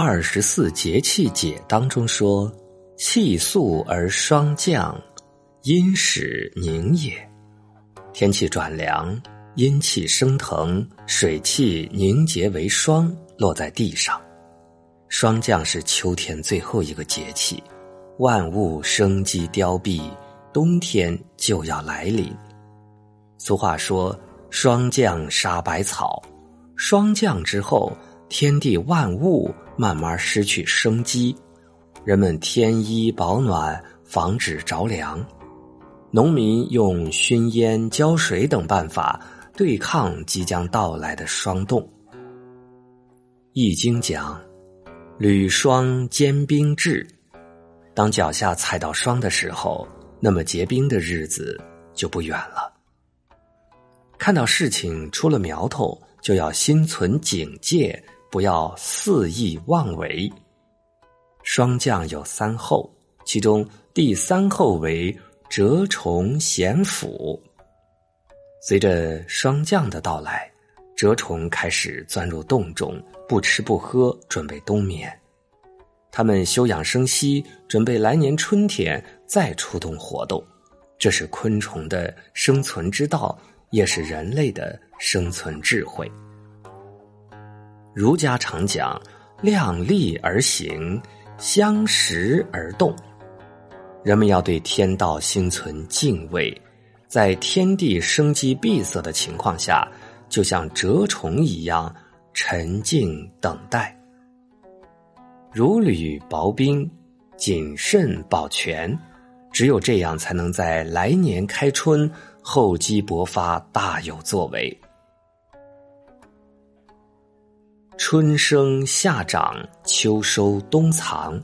二十四节气解当中说：“气肃而霜降，阴始凝也。”天气转凉，阴气升腾，水气凝结为霜，落在地上。霜降是秋天最后一个节气，万物生机凋敝，冬天就要来临。俗话说：“霜降杀百草。”霜降之后，天地万物慢慢失去生机，人们添衣保暖，防止着凉。农民用熏烟、浇水等办法对抗即将到来的霜冻。《易经》讲：“履霜坚冰至。”当脚下踩到霜的时候，那么结冰的日子就不远了。看到事情出了苗头。就要心存警戒，不要肆意妄为。霜降有三候，其中第三候为蛰虫咸腐。随着霜降的到来，蛰虫开始钻入洞中，不吃不喝，准备冬眠。它们休养生息，准备来年春天再出动活动。这是昆虫的生存之道。也是人类的生存智慧。儒家常讲“量力而行，相识而动”，人们要对天道心存敬畏，在天地生机闭塞的情况下，就像蛰虫一样沉静等待。如履薄冰，谨慎保全，只有这样，才能在来年开春。厚积薄发，大有作为。春生夏长，秋收冬藏。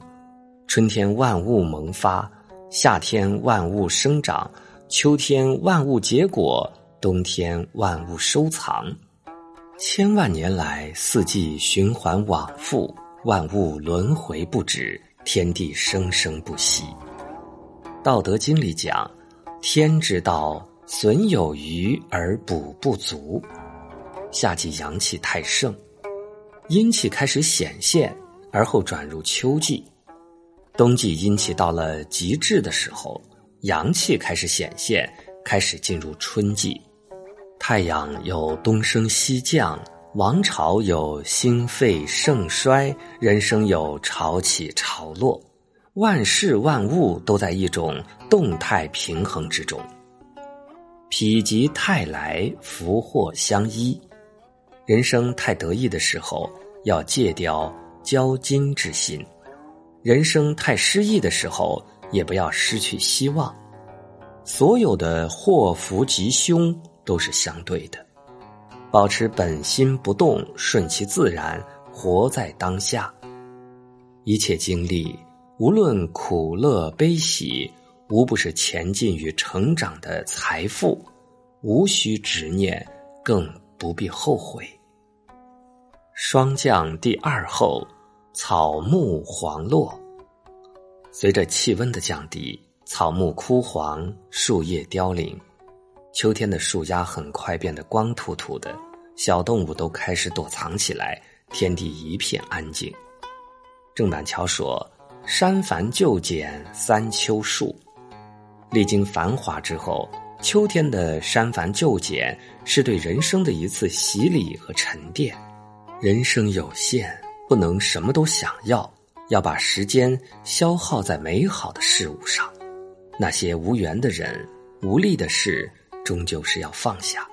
春天万物萌发，夏天万物生长，秋天万物结果，冬天万物收藏。千万年来，四季循环往复，万物轮回不止，天地生生不息。道德经里讲：“天之道。”损有余而补不足，夏季阳气太盛，阴气开始显现，而后转入秋季；冬季阴气到了极致的时候，阳气开始显现，开始进入春季。太阳有东升西降，王朝有兴废盛衰，人生有潮起潮落，万事万物都在一种动态平衡之中。否极泰来，福祸相依。人生太得意的时候，要戒掉骄矜之心；人生太失意的时候，也不要失去希望。所有的祸福吉凶都是相对的，保持本心不动，顺其自然，活在当下。一切经历，无论苦乐悲喜。无不是前进与成长的财富，无需执念，更不必后悔。霜降第二后，草木黄落。随着气温的降低，草木枯黄，树叶凋零。秋天的树丫很快变得光秃秃的，小动物都开始躲藏起来，天地一片安静。郑板桥说：“山繁就简三秋树。”历经繁华之后，秋天的删繁就简是对人生的一次洗礼和沉淀。人生有限，不能什么都想要，要把时间消耗在美好的事物上。那些无缘的人、无力的事，终究是要放下。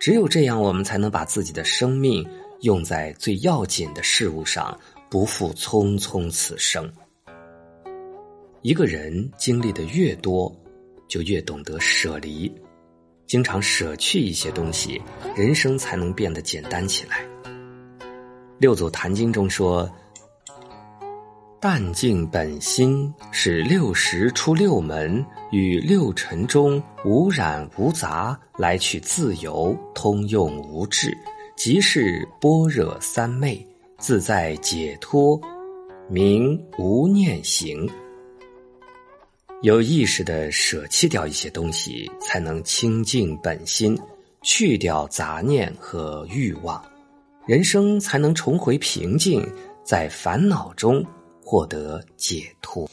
只有这样，我们才能把自己的生命用在最要紧的事物上，不负匆匆此生。一个人经历的越多，就越懂得舍离，经常舍去一些东西，人生才能变得简单起来。六祖坛经中说：“淡静本心，是六十出六门，与六尘中无染无杂，来去自由，通用无滞，即是般若三昧，自在解脱，名无念行。”有意识的舍弃掉一些东西，才能清净本心，去掉杂念和欲望，人生才能重回平静，在烦恼中获得解脱。